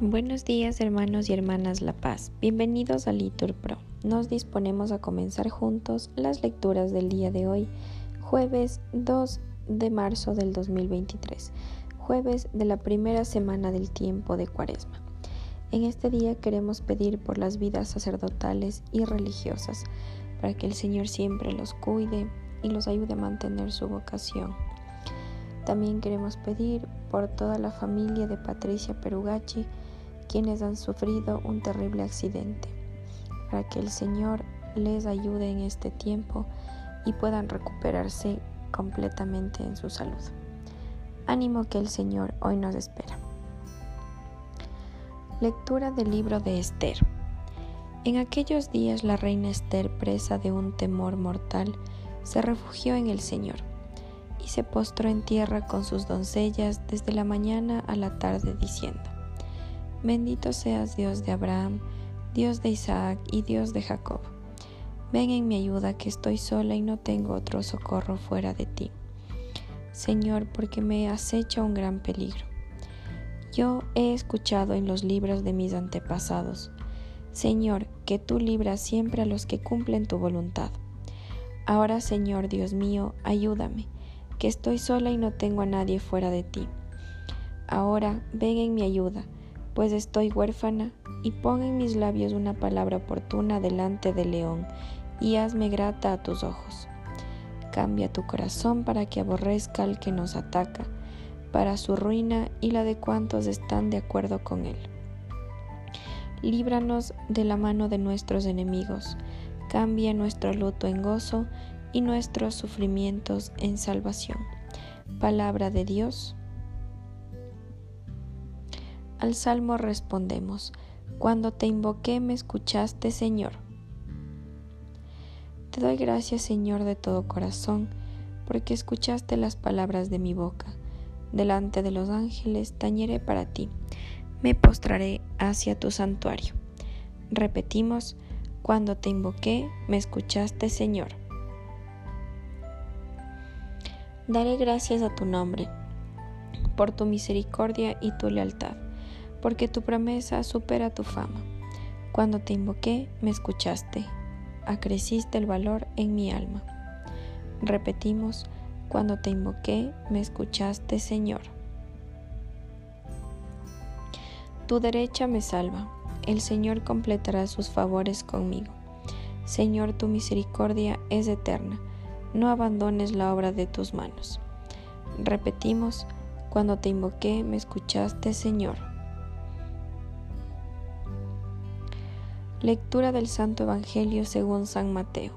Buenos días hermanos y hermanas La Paz, bienvenidos a Litur Pro. Nos disponemos a comenzar juntos las lecturas del día de hoy, jueves 2 de marzo del 2023, jueves de la primera semana del tiempo de Cuaresma. En este día queremos pedir por las vidas sacerdotales y religiosas, para que el Señor siempre los cuide y los ayude a mantener su vocación. También queremos pedir por toda la familia de Patricia Perugachi, quienes han sufrido un terrible accidente, para que el Señor les ayude en este tiempo y puedan recuperarse completamente en su salud. Ánimo que el Señor hoy nos espera. Lectura del libro de Esther. En aquellos días la reina Esther, presa de un temor mortal, se refugió en el Señor y se postró en tierra con sus doncellas desde la mañana a la tarde diciendo, Bendito seas Dios de Abraham, Dios de Isaac y Dios de Jacob. Ven en mi ayuda que estoy sola y no tengo otro socorro fuera de ti. Señor, porque me acecha un gran peligro. Yo he escuchado en los libros de mis antepasados, Señor, que tú libras siempre a los que cumplen tu voluntad. Ahora, Señor Dios mío, ayúdame, que estoy sola y no tengo a nadie fuera de ti. Ahora, ven en mi ayuda pues estoy huérfana, y pon en mis labios una palabra oportuna delante del león, y hazme grata a tus ojos. Cambia tu corazón para que aborrezca al que nos ataca, para su ruina y la de cuantos están de acuerdo con él. Líbranos de la mano de nuestros enemigos, cambia nuestro luto en gozo y nuestros sufrimientos en salvación. Palabra de Dios al salmo respondemos, Cuando te invoqué me escuchaste, Señor. Te doy gracias, Señor, de todo corazón, porque escuchaste las palabras de mi boca. Delante de los ángeles tañeré para ti, me postraré hacia tu santuario. Repetimos, cuando te invoqué, me escuchaste, Señor. Daré gracias a tu nombre, por tu misericordia y tu lealtad porque tu promesa supera tu fama. Cuando te invoqué, me escuchaste, acreciste el valor en mi alma. Repetimos, cuando te invoqué, me escuchaste, Señor. Tu derecha me salva, el Señor completará sus favores conmigo. Señor, tu misericordia es eterna, no abandones la obra de tus manos. Repetimos, cuando te invoqué, me escuchaste, Señor. Lectura del Santo Evangelio según San Mateo.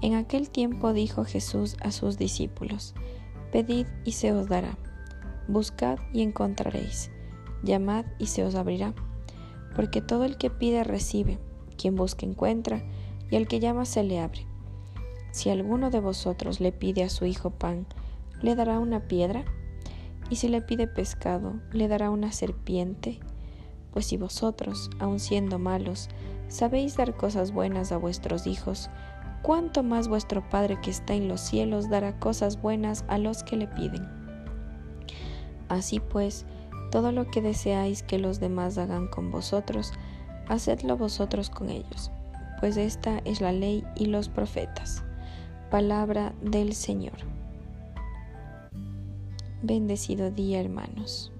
En aquel tiempo dijo Jesús a sus discípulos, Pedid y se os dará, buscad y encontraréis, llamad y se os abrirá, porque todo el que pide recibe, quien busca encuentra, y al que llama se le abre. Si alguno de vosotros le pide a su hijo pan, ¿le dará una piedra? Y si le pide pescado, ¿le dará una serpiente? Pues si vosotros, aun siendo malos, sabéis dar cosas buenas a vuestros hijos, cuánto más vuestro Padre que está en los cielos dará cosas buenas a los que le piden. Así pues, todo lo que deseáis que los demás hagan con vosotros, hacedlo vosotros con ellos, pues esta es la ley y los profetas. Palabra del Señor. Bendecido día, hermanos.